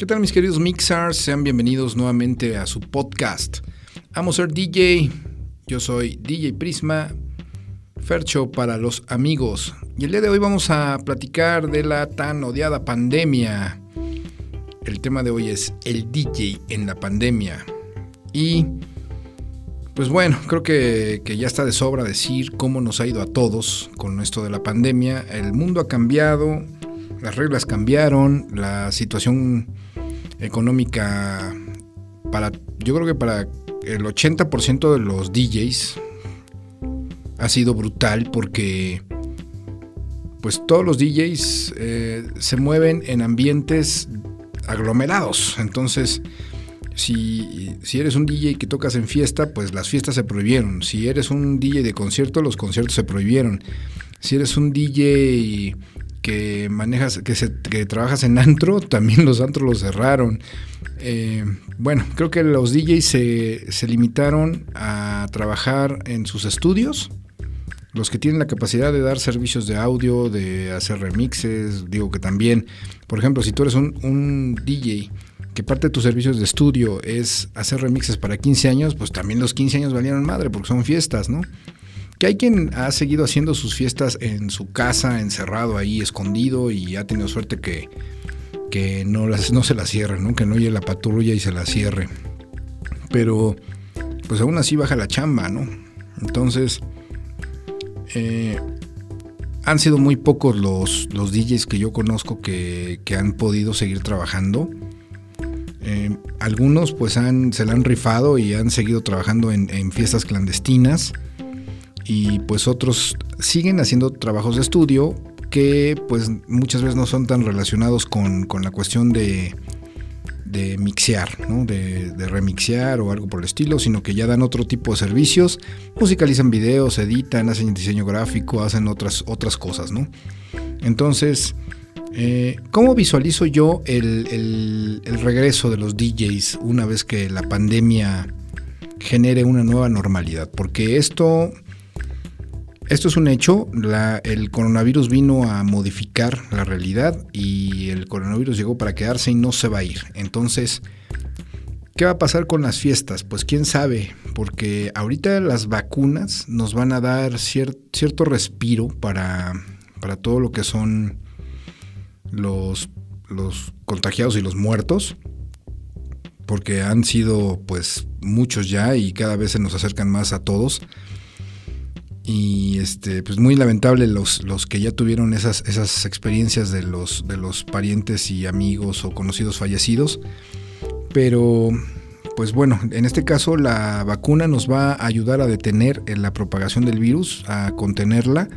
¿Qué tal mis queridos mixers? Sean bienvenidos nuevamente a su podcast. Amo ser DJ. Yo soy DJ Prisma, Fercho para los amigos. Y el día de hoy vamos a platicar de la tan odiada pandemia. El tema de hoy es el DJ en la pandemia. Y pues bueno, creo que, que, ya está de sobra decir cómo nos ha ido a todos con esto de la pandemia. El mundo ha cambiado, las reglas cambiaron, la situación económica para, yo creo que para el 80% de los DJs ha sido brutal porque pues todos los DJs eh, se mueven en ambientes aglomerados. Entonces, si, si, eres un DJ que tocas en fiesta, pues las fiestas se prohibieron. Si eres un DJ de concierto, los conciertos se prohibieron. Si eres un DJ que manejas, que, se, que trabajas en antro, también los antros los cerraron. Eh, bueno, creo que los DJs se, se, limitaron a trabajar en sus estudios. Los que tienen la capacidad de dar servicios de audio, de hacer remixes, digo que también, por ejemplo, si tú eres un, un DJ que parte de tus servicios de estudio es hacer remixes para 15 años, pues también los 15 años valieron madre porque son fiestas, ¿no? Que hay quien ha seguido haciendo sus fiestas en su casa, encerrado ahí, escondido, y ha tenido suerte que, que no, las, no se la cierre, ¿no? que no llegue la patrulla y se la cierre. Pero, pues aún así baja la chamba, ¿no? Entonces, eh, han sido muy pocos los, los DJs que yo conozco que, que han podido seguir trabajando. Eh, algunos pues han, se la han rifado y han seguido trabajando en fiestas clandestinas y pues otros siguen haciendo trabajos de estudio que pues muchas veces no son tan relacionados con, con la cuestión de, de mixear, ¿no? de, de, remixear o algo por el estilo, sino que ya dan otro tipo de servicios, musicalizan videos, editan, hacen diseño gráfico, hacen otras, otras cosas, ¿no? Entonces, eh, ¿cómo visualizo yo el, el, el regreso de los DJs una vez que la pandemia genere una nueva normalidad? Porque esto esto es un hecho, la, el coronavirus vino a modificar la realidad y el coronavirus llegó para quedarse y no se va a ir. Entonces, ¿qué va a pasar con las fiestas? Pues quién sabe, porque ahorita las vacunas nos van a dar cier, cierto respiro para, para todo lo que son los, los contagiados y los muertos porque han sido pues muchos ya y cada vez se nos acercan más a todos y este pues muy lamentable los, los que ya tuvieron esas, esas experiencias de los, de los parientes y amigos o conocidos fallecidos. Pero pues bueno en este caso la vacuna nos va a ayudar a detener la propagación del virus a contenerla.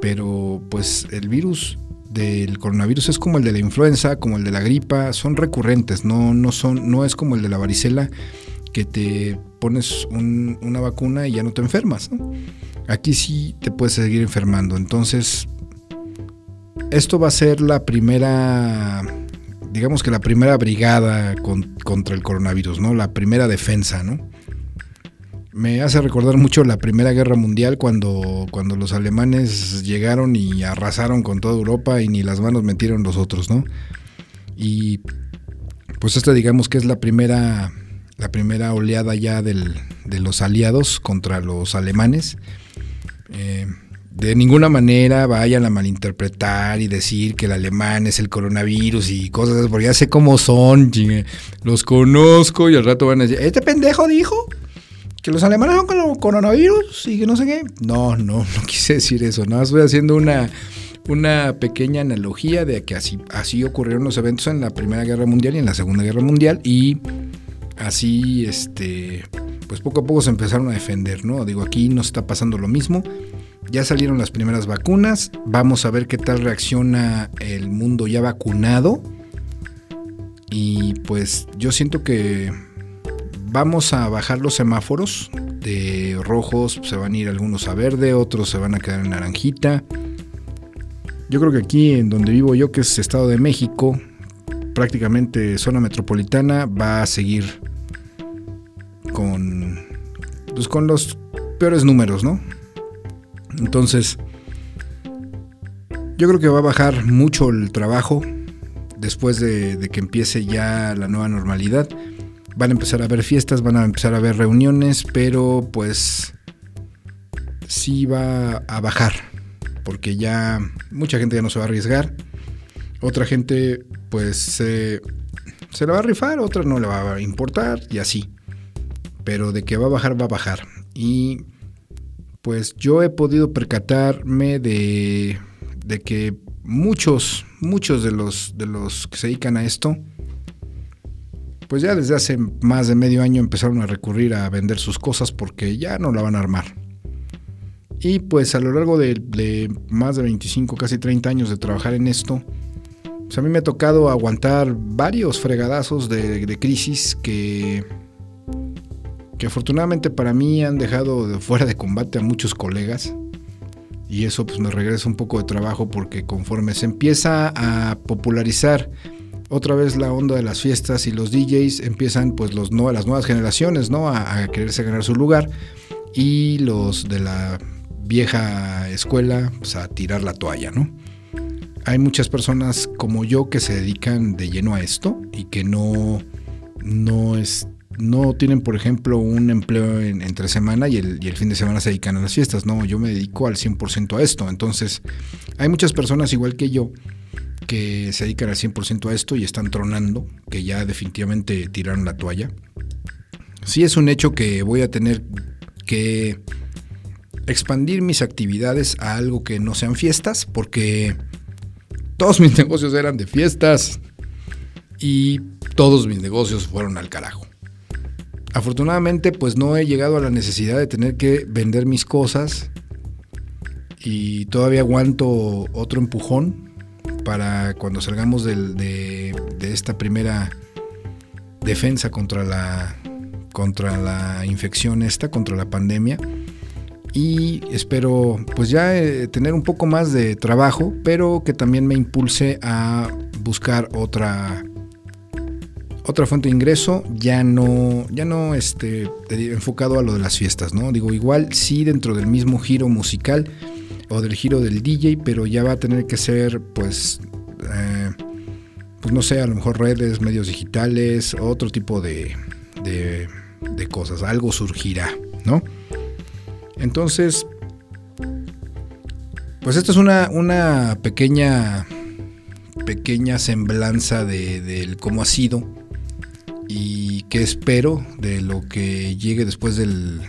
Pero pues el virus del coronavirus es como el de la influenza como el de la gripa son recurrentes no no son no es como el de la varicela que te pones un, una vacuna y ya no te enfermas ¿no? aquí sí te puedes seguir enfermando. Entonces, esto va a ser la primera, digamos que la primera brigada con, contra el coronavirus, ¿no? La primera defensa, ¿no? Me hace recordar mucho la Primera Guerra Mundial cuando, cuando los alemanes llegaron y arrasaron con toda Europa y ni las manos metieron los otros, ¿no? Y pues esta digamos que es la primera, la primera oleada ya del, de los aliados contra los alemanes. Eh, de ninguna manera vayan a malinterpretar y decir que el alemán es el coronavirus y cosas así, porque ya sé cómo son, los conozco y al rato van a decir, este pendejo dijo que los alemanes son con coronavirus y que no sé qué. No, no, no quise decir eso, nada, estoy haciendo una, una pequeña analogía de que así, así ocurrieron los eventos en la Primera Guerra Mundial y en la Segunda Guerra Mundial y así, este, pues poco a poco se empezaron a defender, ¿no? Digo, aquí nos está pasando lo mismo. Ya salieron las primeras vacunas, vamos a ver qué tal reacciona el mundo ya vacunado. Y pues yo siento que vamos a bajar los semáforos de rojos, se van a ir algunos a verde, otros se van a quedar en naranjita. Yo creo que aquí en donde vivo yo, que es Estado de México, prácticamente zona metropolitana, va a seguir pues con los peores números, ¿no? Entonces, yo creo que va a bajar mucho el trabajo después de, que empiece ya la nueva normalidad. Van a empezar a haber fiestas, van a empezar a haber reuniones, pero pues sí va a bajar, porque ya mucha gente ya no se va a arriesgar. Otra gente pues se, se la va a rifar, otra no le va a importar y así. Pero de que va a bajar, va a bajar. Y pues yo he podido percatarme de, de que muchos, muchos de los, de los que se dedican a esto, pues ya desde hace más de medio año empezaron a recurrir a vender sus cosas porque ya no la van a armar. Y pues a lo largo de, más de 25, casi 30 años de trabajar en esto, pues a mí me ha tocado aguantar varios fregadazos de, de crisis que que afortunadamente para mí han dejado de fuera de combate a muchos colegas. Y eso pues me regresa un poco de trabajo porque conforme se empieza a popularizar otra vez la onda de las fiestas y los DJs empiezan pues los no las nuevas generaciones no a, quererse ganar su lugar y los de la vieja escuela pues a tirar la toalla no hay muchas personas como yo que se dedican de lleno a esto y que no no es no tienen, por ejemplo, un empleo entre semana y el, fin de semana se dedican a las fiestas. No, yo me dedico al 100% a esto. Entonces, hay muchas personas igual que yo que se dedican al 100% a esto y están tronando, que ya definitivamente tiraron la toalla. Sí es un hecho que voy a tener que expandir mis actividades a algo que no sean fiestas, porque todos mis negocios eran de fiestas y todos mis negocios fueron al carajo. Afortunadamente, pues no he llegado a la necesidad de tener que vender mis cosas y todavía aguanto otro empujón para cuando salgamos de, esta primera defensa contra la, contra la infección esta, contra la pandemia. Y espero pues ya eh, tener un poco más de trabajo, pero que también me impulse a buscar otra otra fuente de ingreso, ya no, ya no este, enfocado a lo de las fiestas, ¿no? Digo, igual sí dentro del mismo giro musical o del giro del DJ, pero ya va a tener que ser, pues, eh, pues no sé, a lo mejor redes, medios digitales, otro tipo de, de, de cosas, algo surgirá, ¿no? Entonces, pues esto es una, una pequeña pequeña semblanza de, de, cómo ha sido y qué espero de lo que llegue después del,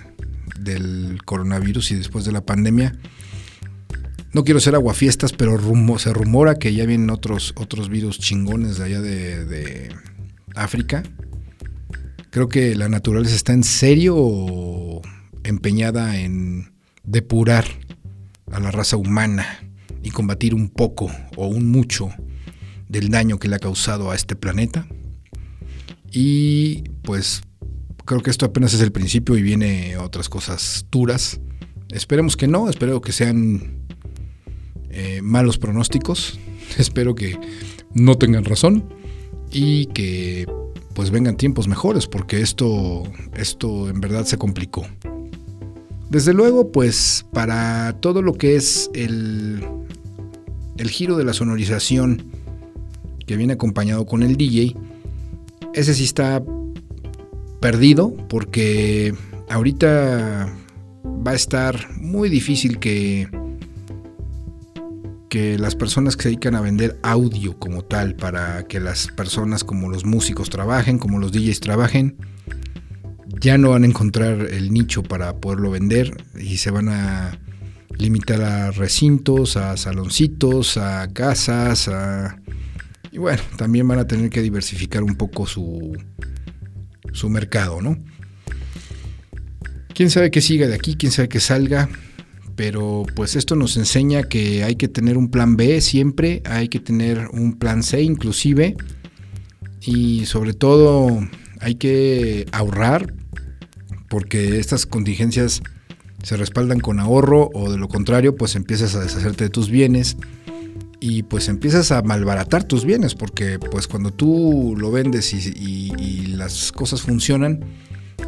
coronavirus y después de la pandemia. No quiero ser aguafiestas, pero se rumora que ya vienen otros, otros virus chingones de allá de, de África. Creo que la naturaleza está en serio empeñada en depurar a la raza humana y combatir un poco o un mucho del daño que le ha causado a este planeta. Y pues creo que esto apenas es el principio y viene otras cosas duras. Esperemos que no, espero que sean eh, malos pronósticos. espero que no tengan razón y que pues vengan tiempos mejores porque esto, esto en verdad se complicó. Desde luego, pues para todo lo que es el, el giro de la sonorización que viene acompañado con el DJ, ese sí está perdido porque ahorita va a estar muy difícil que que las personas que se dedican a vender audio como tal para que las personas como los músicos trabajen, como los DJs trabajen, ya no van a encontrar el nicho para poderlo vender y se van a limitar a recintos, a saloncitos, a casas, a y bueno, también van a tener que diversificar un poco su, su mercado, ¿no? Quién sabe qué siga de aquí, quién sabe qué salga, pero pues esto nos enseña que hay que tener un plan B siempre, hay que tener un plan C inclusive, y sobre todo hay que ahorrar, porque estas contingencias se respaldan con ahorro o de lo contrario pues empiezas a deshacerte de tus bienes y pues empiezas a malbaratar tus bienes, porque pues cuando tú lo vendes y, las cosas funcionan,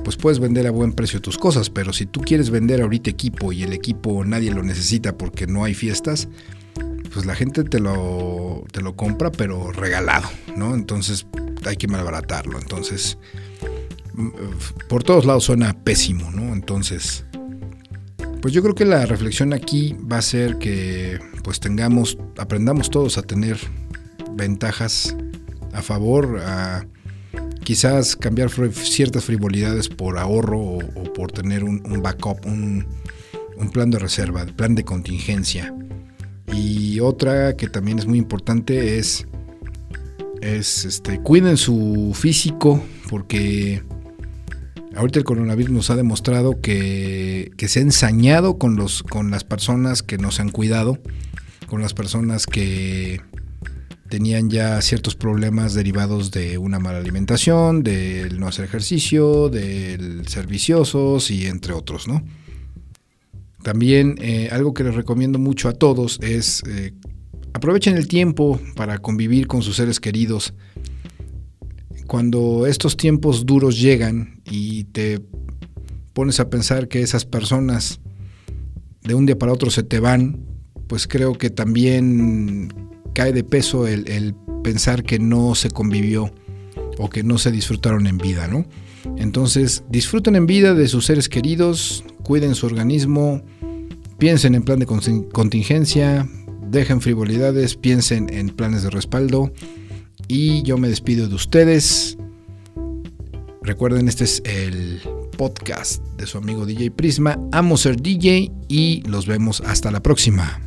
pues puedes vender a buen precio tus cosas, pero si tú quieres vender ahorita equipo y el equipo nadie lo necesita porque no hay fiestas, pues la gente te lo, te lo compra, pero regalado, ¿no? Entonces hay que malbaratarlo. Entonces, mm, por todos lados suena pésimo, ¿no? Entonces, pues yo creo que la reflexión aquí va a ser que pues tengamos, aprendamos todos a tener ventajas a favor, a quizás cambiar ciertas frivolidades por ahorro o, por tener un, backup, un, plan de reserva, plan de contingencia. Y otra que también es muy importante es, es este, cuiden su físico porque ahorita el coronavirus nos ha demostrado que, se ha ensañado con, los, con las personas que nos han cuidado, con las personas que tenían ya ciertos problemas derivados de una mala alimentación, del no hacer ejercicio, del ser viciosos y entre otros, ¿no? También eh, algo que les recomiendo mucho a todos es eh, aprovechen el tiempo para convivir con sus seres queridos. Cuando estos tiempos duros llegan y te pones a pensar que esas personas de un día para otro se te van, pues creo que también cae de peso el, pensar que no se convivió o que no se disfrutaron en vida, ¿no? Entonces, disfruten en vida de sus seres queridos, cuiden su organismo, piensen en plan de contingencia, dejen frivolidades, piensen en planes de respaldo y yo me despido de ustedes. Recuerden, este es el podcast de su amigo DJ Prisma. Amo ser DJ y los vemos hasta la próxima.